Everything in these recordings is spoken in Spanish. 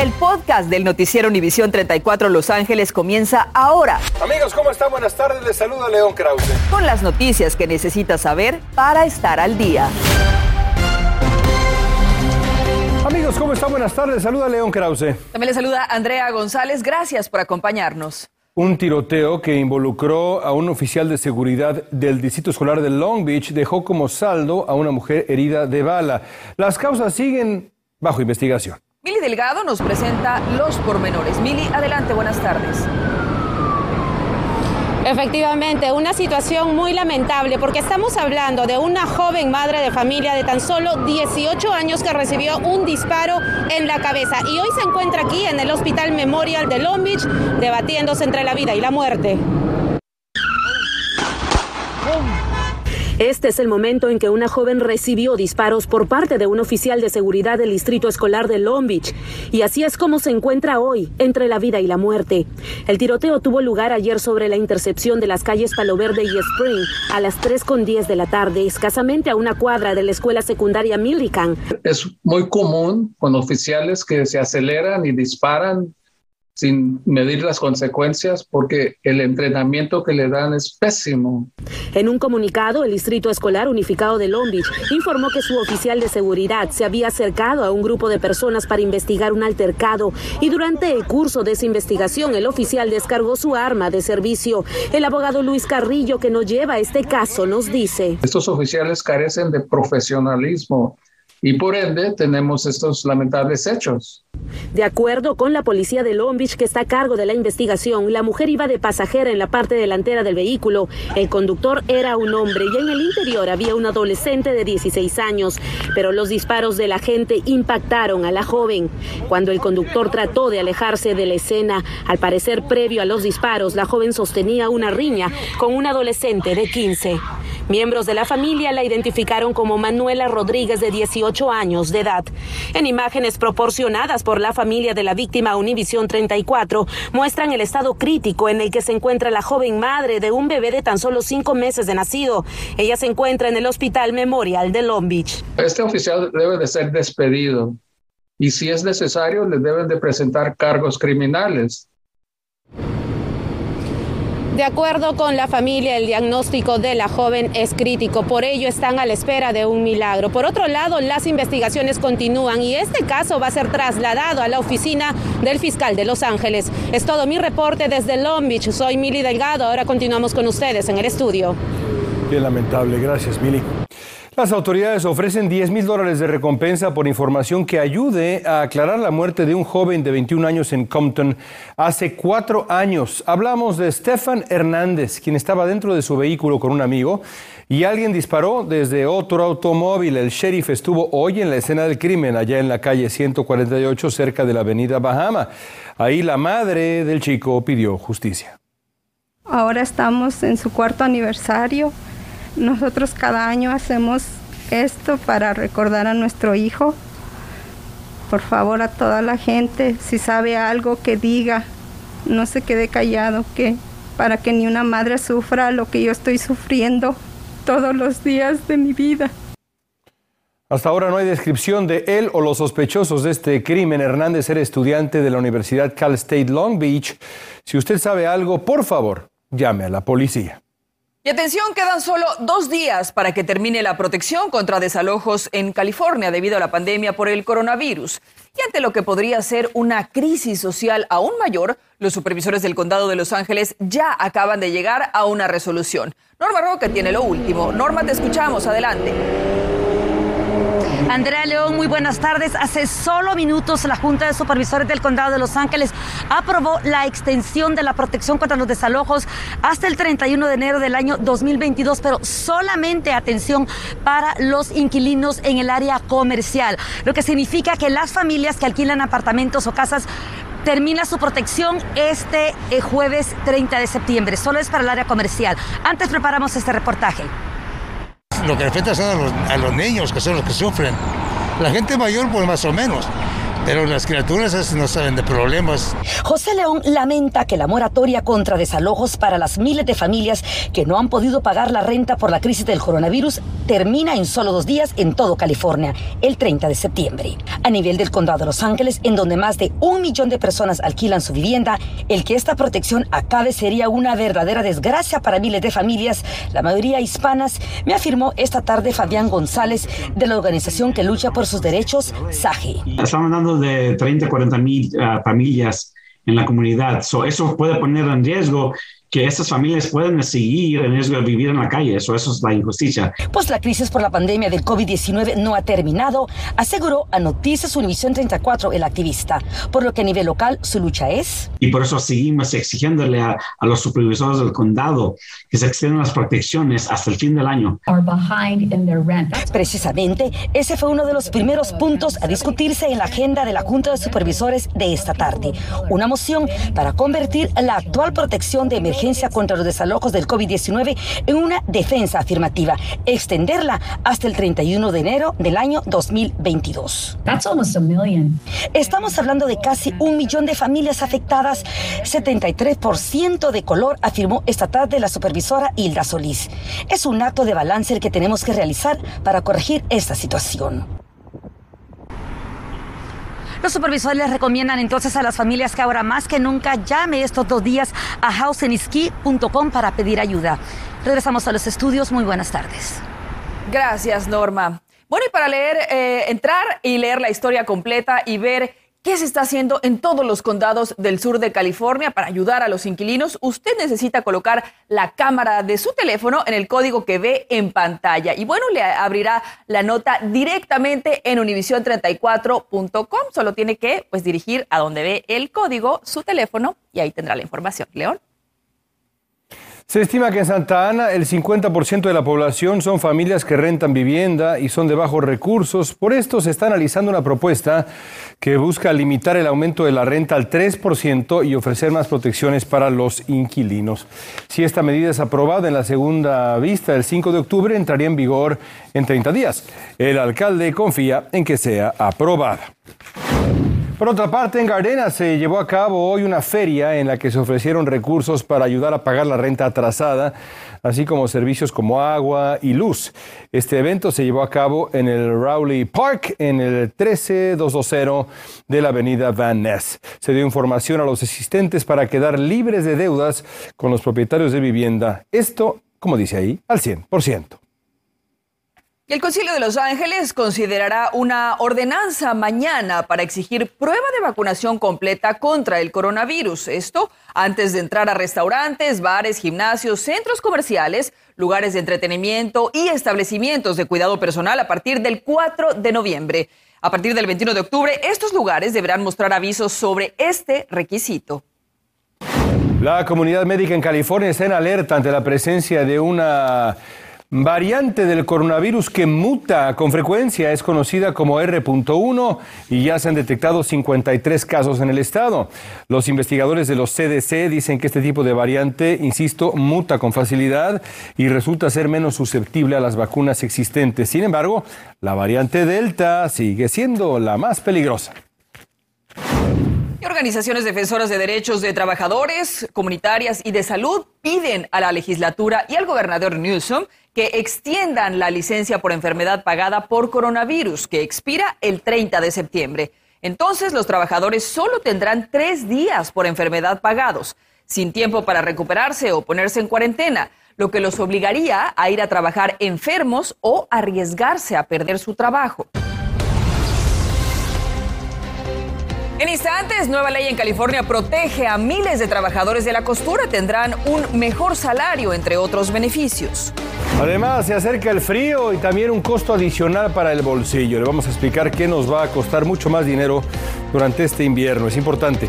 El podcast del noticiero Univisión 34 Los Ángeles comienza ahora. Amigos, ¿cómo están? Buenas tardes. Les saluda León Krause. Con las noticias que necesitas saber para estar al día. Amigos, ¿cómo están? Buenas tardes. Saluda León Krause. También le saluda Andrea González. Gracias por acompañarnos. Un tiroteo que involucró a un oficial de seguridad del Distrito Escolar de Long Beach dejó como saldo a una mujer herida de bala. Las causas siguen bajo investigación. Mili Delgado nos presenta los pormenores. Mili, adelante, buenas tardes. Efectivamente, una situación muy lamentable porque estamos hablando de una joven madre de familia de tan solo 18 años que recibió un disparo en la cabeza y hoy se encuentra aquí en el Hospital Memorial de Long Beach debatiéndose entre la vida y la muerte. Este es el momento en que una joven recibió disparos por parte de un oficial de seguridad del distrito escolar de Long Beach. Y así es como se encuentra hoy, entre la vida y la muerte. El tiroteo tuvo lugar ayer sobre la intercepción de las calles Palo Verde y Spring a las 3.10 de la tarde, escasamente a una cuadra de la escuela secundaria Millican. Es muy común con oficiales que se aceleran y disparan sin medir las consecuencias porque el entrenamiento que le dan es pésimo. En un comunicado, el Distrito Escolar Unificado de Long Beach informó que su oficial de seguridad se había acercado a un grupo de personas para investigar un altercado y durante el curso de esa investigación el oficial descargó su arma de servicio. El abogado Luis Carrillo, que nos lleva este caso, nos dice. Estos oficiales carecen de profesionalismo y por ende tenemos estos lamentables hechos. De acuerdo con la policía de Long Beach que está a cargo de la investigación, la mujer iba de pasajera en la parte delantera del vehículo. El conductor era un hombre y en el interior había un adolescente de 16 años, pero los disparos de la gente impactaron a la joven. Cuando el conductor trató de alejarse de la escena, al parecer previo a los disparos, la joven sostenía una riña con un adolescente de 15. Miembros de la familia la identificaron como Manuela Rodríguez de 18 años de edad. En imágenes proporcionadas por la familia de la víctima Univisión 34 muestran el estado crítico en el que se encuentra la joven madre de un bebé de tan solo cinco meses de nacido. Ella se encuentra en el Hospital Memorial de Long Beach. Este oficial debe de ser despedido y si es necesario le deben de presentar cargos criminales. De acuerdo con la familia, el diagnóstico de la joven es crítico, por ello están a la espera de un milagro. Por otro lado, las investigaciones continúan y este caso va a ser trasladado a la oficina del fiscal de Los Ángeles. Es todo mi reporte desde Long Beach. Soy Mili Delgado. Ahora continuamos con ustedes en el estudio. Qué lamentable. Gracias, Mili. Las autoridades ofrecen 10 mil dólares de recompensa por información que ayude a aclarar la muerte de un joven de 21 años en Compton hace cuatro años. Hablamos de Stefan Hernández, quien estaba dentro de su vehículo con un amigo y alguien disparó desde otro automóvil. El sheriff estuvo hoy en la escena del crimen, allá en la calle 148, cerca de la avenida Bahama. Ahí la madre del chico pidió justicia. Ahora estamos en su cuarto aniversario. Nosotros cada año hacemos esto para recordar a nuestro hijo. Por favor a toda la gente, si sabe algo que diga, no se quede callado, que para que ni una madre sufra lo que yo estoy sufriendo todos los días de mi vida. Hasta ahora no hay descripción de él o los sospechosos de este crimen. Hernández era estudiante de la Universidad Cal State Long Beach. Si usted sabe algo, por favor, llame a la policía. Y atención, quedan solo dos días para que termine la protección contra desalojos en California debido a la pandemia por el coronavirus. Y ante lo que podría ser una crisis social aún mayor, los supervisores del condado de Los Ángeles ya acaban de llegar a una resolución. Norma Roca tiene lo último. Norma, te escuchamos. Adelante. Andrea León, muy buenas tardes. Hace solo minutos la Junta de Supervisores del Condado de Los Ángeles aprobó la extensión de la protección contra los desalojos hasta el 31 de enero del año 2022, pero solamente atención para los inquilinos en el área comercial, lo que significa que las familias que alquilan apartamentos o casas termina su protección este eh, jueves 30 de septiembre. Solo es para el área comercial. Antes preparamos este reportaje lo que afecta son a los, a los, niños, que son los que sufren. La gente mayor, pues más o menos. Pero las criaturas no saben de problemas. José León lamenta que la moratoria contra desalojos para las miles de familias que no han podido pagar la renta por la crisis del coronavirus termina en solo dos días en todo California, el 30 de septiembre. A nivel del condado de Los Ángeles, en donde más de un millón de personas alquilan su vivienda, el que esta protección acabe sería una verdadera desgracia para miles de familias, la mayoría hispanas, me afirmó esta tarde Fabián González de la organización que lucha por sus derechos, SAGE. Estamos de 30, 40 mil ah, familias en la comunidad. eso puede poner en riesgo que estas familias pueden seguir en riesgo de vivir en la calle. Eso, eso es la injusticia. Pues la crisis por la pandemia del COVID-19 no ha terminado, aseguró a Noticias Univisión 34 el activista, por lo que a nivel local su lucha es... Y por eso seguimos exigiéndole a, a los supervisores del condado que se extiendan las protecciones hasta el fin del año. Precisamente, ese fue uno de los primeros puntos a discutirse en la agenda de la Junta de Supervisores de esta tarde. Una moción para convertir la actual protección de emergencia contra los desalojos del COVID-19 en una defensa afirmativa, extenderla hasta el 31 de enero del año 2022. Estamos hablando de casi un millón de familias afectadas, 73% de color, afirmó esta tarde la supervisora Hilda Solís. Es un acto de balance el que tenemos que realizar para corregir esta situación. Los supervisores les recomiendan entonces a las familias que ahora más que nunca llame estos dos días a houseaniski.com para pedir ayuda. Regresamos a los estudios. Muy buenas tardes. Gracias, Norma. Bueno, y para leer, eh, entrar y leer la historia completa y ver ¿Qué se está haciendo en todos los condados del sur de California para ayudar a los inquilinos? Usted necesita colocar la cámara de su teléfono en el código que ve en pantalla. Y bueno, le abrirá la nota directamente en univision34.com. Solo tiene que pues, dirigir a donde ve el código su teléfono y ahí tendrá la información. León. Se estima que en Santa Ana el 50% de la población son familias que rentan vivienda y son de bajos recursos. Por esto se está analizando una propuesta que busca limitar el aumento de la renta al 3% y ofrecer más protecciones para los inquilinos. Si esta medida es aprobada en la segunda vista el 5 de octubre, entraría en vigor en 30 días. El alcalde confía en que sea aprobada. Por otra parte, en Gardena se llevó a cabo hoy una feria en la que se ofrecieron recursos para ayudar a pagar la renta atrasada, así como servicios como agua y luz. Este evento se llevó a cabo en el Rowley Park, en el 13220 de la avenida Van Ness. Se dio información a los asistentes para quedar libres de deudas con los propietarios de vivienda. Esto, como dice ahí, al 100% el Concilio de Los Ángeles considerará una ordenanza mañana para exigir prueba de vacunación completa contra el coronavirus. Esto antes de entrar a restaurantes, bares, gimnasios, centros comerciales, lugares de entretenimiento y establecimientos de cuidado personal a partir del 4 de noviembre. A partir del 21 de octubre, estos lugares deberán mostrar avisos sobre este requisito. La comunidad médica en California está en alerta ante la presencia de una variante del coronavirus que muta con frecuencia es conocida como R.1 y ya se han detectado 53 casos en el estado. Los investigadores de los CDC dicen que este tipo de variante, insisto, muta con facilidad y resulta ser menos susceptible a las vacunas existentes. Sin embargo, la variante Delta sigue siendo la más peligrosa. Organizaciones defensoras de derechos de trabajadores, comunitarias y de salud piden a la legislatura y al gobernador Newsom que extiendan la licencia por enfermedad pagada por coronavirus, que expira el 30 de septiembre. Entonces los trabajadores solo tendrán tres días por enfermedad pagados, sin tiempo para recuperarse o ponerse en cuarentena, lo que los obligaría a ir a trabajar enfermos o arriesgarse a perder su trabajo. En instantes, nueva ley en California protege a miles de trabajadores de la costura. Tendrán un mejor salario, entre otros beneficios. Además, se acerca el frío y también un costo adicional para el bolsillo. Le vamos a explicar qué nos va a costar mucho más dinero durante este invierno. Es importante.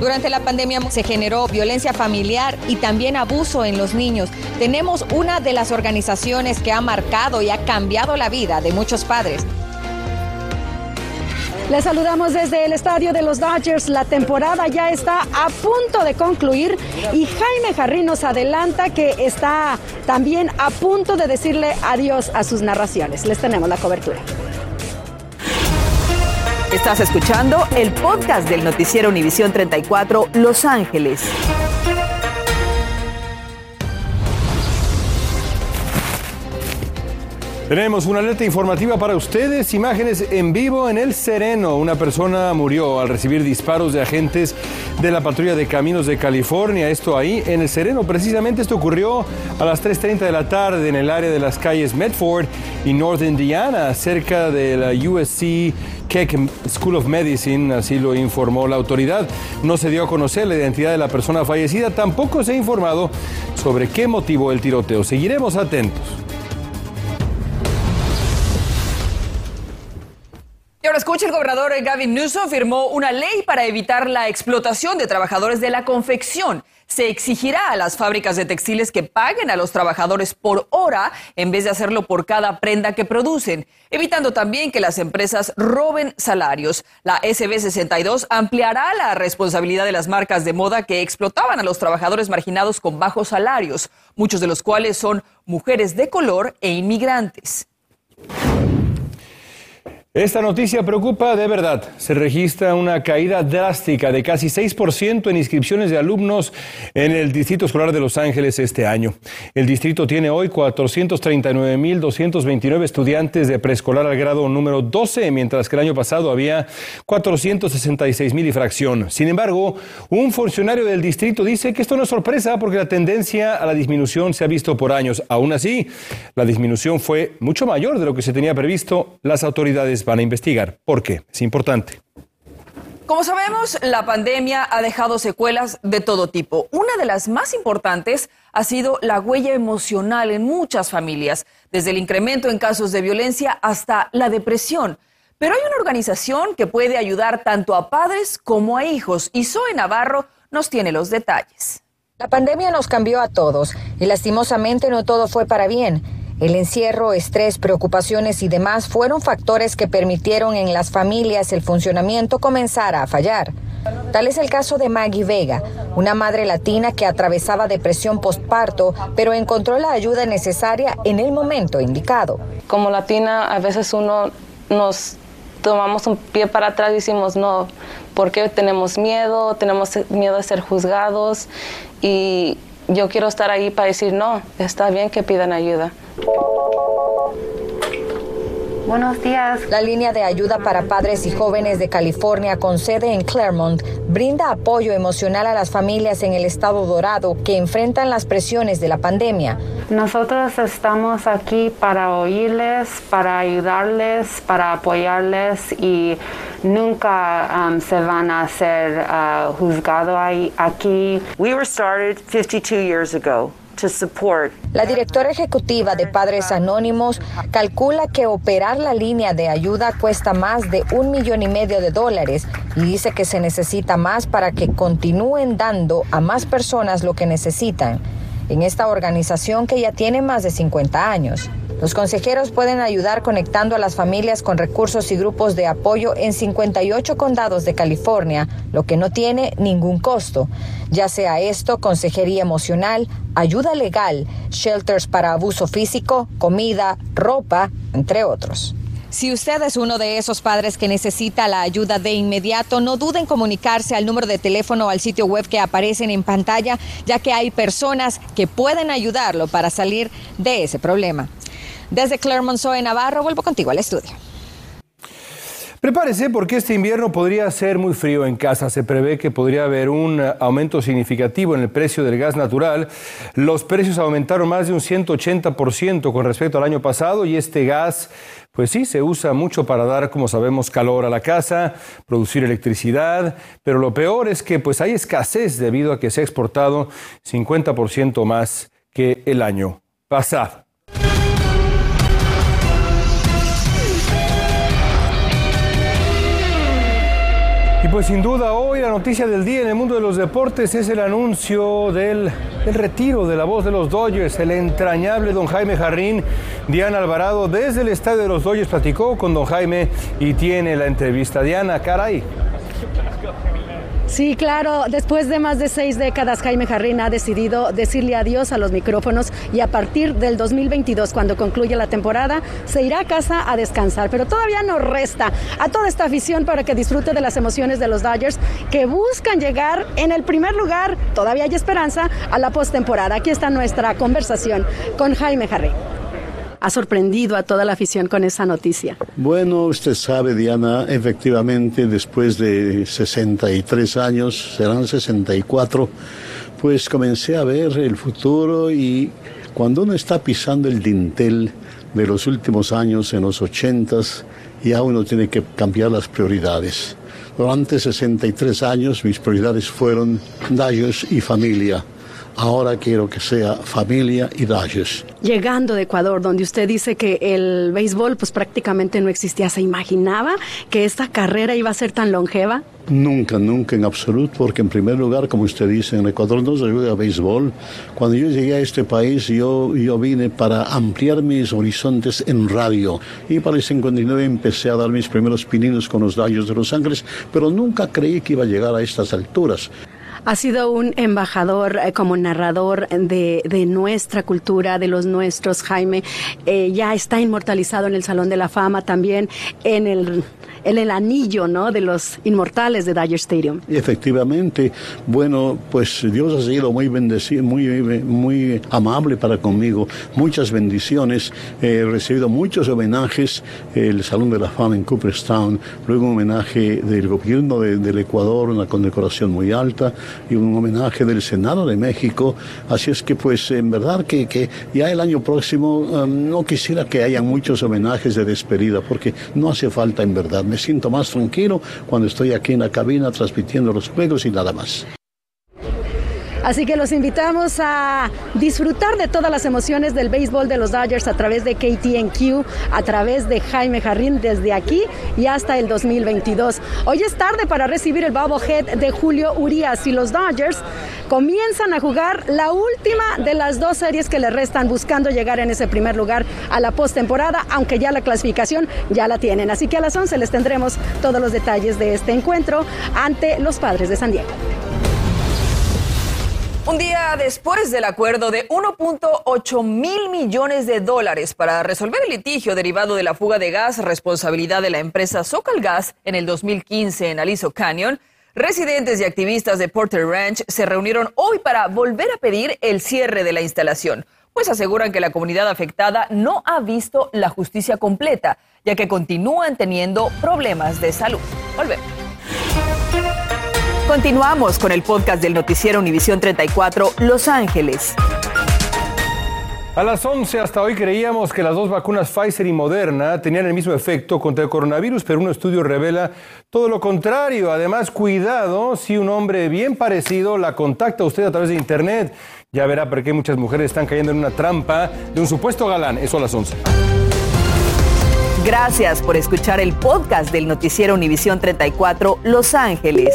Durante la pandemia se generó violencia familiar y también abuso en los niños. Tenemos una de las organizaciones que ha marcado y ha cambiado la vida de muchos padres. Les saludamos desde el estadio de los Dodgers. La temporada ya está a punto de concluir y Jaime Jarrí nos adelanta que está también a punto de decirle adiós a sus narraciones. Les tenemos la cobertura. Estás escuchando el podcast del noticiero Univisión 34 Los Ángeles. Tenemos una alerta informativa para ustedes. Imágenes en vivo en El Sereno. Una persona murió al recibir disparos de agentes de la patrulla de caminos de California. Esto ahí en El Sereno. Precisamente esto ocurrió a las 3.30 de la tarde en el área de las calles Medford y North Indiana, cerca de la USC Keck School of Medicine, así lo informó la autoridad. No se dio a conocer la identidad de la persona fallecida, tampoco se ha informado sobre qué motivó el tiroteo. Seguiremos atentos. Y ahora escucha, el gobernador Gavin Newsom firmó una ley para evitar la explotación de trabajadores de la confección. Se exigirá a las fábricas de textiles que paguen a los trabajadores por hora en vez de hacerlo por cada prenda que producen, evitando también que las empresas roben salarios. La SB 62 ampliará la responsabilidad de las marcas de moda que explotaban a los trabajadores marginados con bajos salarios, muchos de los cuales son mujeres de color e inmigrantes. Esta noticia preocupa de verdad. Se registra una caída drástica de casi 6% en inscripciones de alumnos en el Distrito Escolar de Los Ángeles este año. El distrito tiene hoy 439.229 estudiantes de preescolar al grado número 12, mientras que el año pasado había 466.000 y fracción. Sin embargo, un funcionario del distrito dice que esto no es sorpresa porque la tendencia a la disminución se ha visto por años. Aún así, la disminución fue mucho mayor de lo que se tenía previsto. Las autoridades van a investigar. ¿Por qué? Es importante. Como sabemos, la pandemia ha dejado secuelas de todo tipo. Una de las más importantes ha sido la huella emocional en muchas familias, desde el incremento en casos de violencia hasta la depresión. Pero hay una organización que puede ayudar tanto a padres como a hijos y Zoe Navarro nos tiene los detalles. La pandemia nos cambió a todos y lastimosamente no todo fue para bien. El encierro, estrés, preocupaciones y demás fueron factores que permitieron en las familias el funcionamiento comenzara a fallar. Tal es el caso de Maggie Vega, una madre latina que atravesaba depresión postparto, pero encontró la ayuda necesaria en el momento indicado. Como latina, a veces uno nos tomamos un pie para atrás y decimos, no, porque tenemos miedo, tenemos miedo de ser juzgados y yo quiero estar ahí para decir, no, está bien que pidan ayuda. Buenos días. La línea de ayuda para padres y jóvenes de California con sede en Claremont brinda apoyo emocional a las familias en el estado dorado que enfrentan las presiones de la pandemia. Nosotros estamos aquí para oírles, para ayudarles, para apoyarles y nunca um, se van a ser uh, juzgados aquí. We were started 52 years ago. La directora ejecutiva de Padres Anónimos calcula que operar la línea de ayuda cuesta más de un millón y medio de dólares y dice que se necesita más para que continúen dando a más personas lo que necesitan en esta organización que ya tiene más de 50 años. Los consejeros pueden ayudar conectando a las familias con recursos y grupos de apoyo en 58 condados de California, lo que no tiene ningún costo, ya sea esto consejería emocional, ayuda legal, shelters para abuso físico, comida, ropa, entre otros. Si usted es uno de esos padres que necesita la ayuda de inmediato, no duden en comunicarse al número de teléfono o al sitio web que aparecen en pantalla, ya que hay personas que pueden ayudarlo para salir de ese problema. Desde Clermont, Zoe Navarro, vuelvo contigo al estudio. Prepárese porque este invierno podría ser muy frío en casa. Se prevé que podría haber un aumento significativo en el precio del gas natural. Los precios aumentaron más de un 180% con respecto al año pasado y este gas, pues sí, se usa mucho para dar, como sabemos, calor a la casa, producir electricidad, pero lo peor es que pues hay escasez debido a que se ha exportado 50% más que el año pasado. Y pues sin duda hoy la noticia del día en el mundo de los deportes es el anuncio del, retiro de la voz de los Dodgers, el entrañable don Jaime Jarrín. Diana Alvarado desde el estadio de los Dodgers platicó con don Jaime y tiene la entrevista. Diana, caray. Sí, claro. Después de más de seis décadas, Jaime Jarrín ha decidido decirle adiós a los micrófonos y a partir del 2022, cuando concluya la temporada, se irá a casa a descansar. Pero todavía nos resta a toda esta afición para que disfrute de las emociones de los Dodgers que buscan llegar en el primer lugar, todavía hay esperanza, a la postemporada. Aquí está nuestra conversación con Jaime Jarrín ha sorprendido a toda la afición con esa noticia? Bueno, usted sabe, Diana, efectivamente, después de 63 años, serán 64, pues comencé a ver el futuro y cuando uno está pisando el dintel de los últimos años, en los 80 ya uno tiene que cambiar las prioridades. Durante 63 años mis prioridades fueron Dayos y familia ahora quiero que sea familia y Dodgers. Llegando de Ecuador, donde usted dice que el béisbol pues prácticamente no existía, ¿se imaginaba que esta carrera iba a ser tan longeva? Nunca, nunca en absoluto, porque en primer lugar, como usted dice, en Ecuador no se juega béisbol. Cuando yo llegué a este país, yo, yo vine para ampliar mis horizontes en radio. Y para el 59 empecé a dar mis primeros pininos con los Dodgers de Los Ángeles, pero nunca creí que iba a llegar a estas alturas ha sido un embajador eh, como narrador de, de, nuestra cultura, de los nuestros, Jaime. Eh, ya está inmortalizado en el Salón de la Fama, también en el en el anillo ¿no? de los inmortales de Dodger Stadium. Efectivamente, bueno, pues Dios ha sido muy bendecido, muy, muy amable para conmigo, muchas bendiciones, he recibido muchos homenajes, el Salón de la Fama en Cooperstown, luego un homenaje del gobierno del Ecuador, una condecoración muy alta, y un homenaje del Senado de México, así es que pues en verdad que, que ya el año próximo um, no quisiera que haya muchos homenajes de despedida, porque no hace falta en verdad me siento más tranquilo cuando estoy aquí en la cabina transmitiendo los juegos y nada más. Así que los invitamos a disfrutar de todas las emociones del béisbol de los Dodgers a través de KTNQ, a través de Jaime Jarrín desde aquí y hasta el 2022. Hoy es tarde para recibir el bobblehead de Julio Urias y los Dodgers comienzan a jugar la última de las dos series que le restan buscando llegar en ese primer lugar a la postemporada, aunque ya la clasificación ya la tienen. Así que a las 11 les tendremos todos los detalles de este encuentro ante los padres de San Diego. Un día después del acuerdo de 1.8 mil millones de dólares para resolver el litigio derivado de la fuga de gas, responsabilidad de la empresa Socal Gas en el 2015 en Aliso Canyon, residentes y activistas de Porter Ranch se reunieron hoy para volver a pedir el cierre de la instalación, pues aseguran que la comunidad afectada no ha visto la justicia completa, ya que continúan teniendo problemas de salud. Volvemos. Continuamos con el podcast del noticiero Univisión 34 Los Ángeles. A las 11 hasta hoy creíamos que las dos vacunas Pfizer y Moderna tenían el mismo efecto contra el coronavirus, pero un estudio revela todo lo contrario. Además, cuidado si un hombre bien parecido la contacta a usted a través de Internet. Ya verá por qué muchas mujeres están cayendo en una trampa de un supuesto galán. Eso a las 11. Gracias por escuchar el podcast del noticiero Univisión 34 Los Ángeles.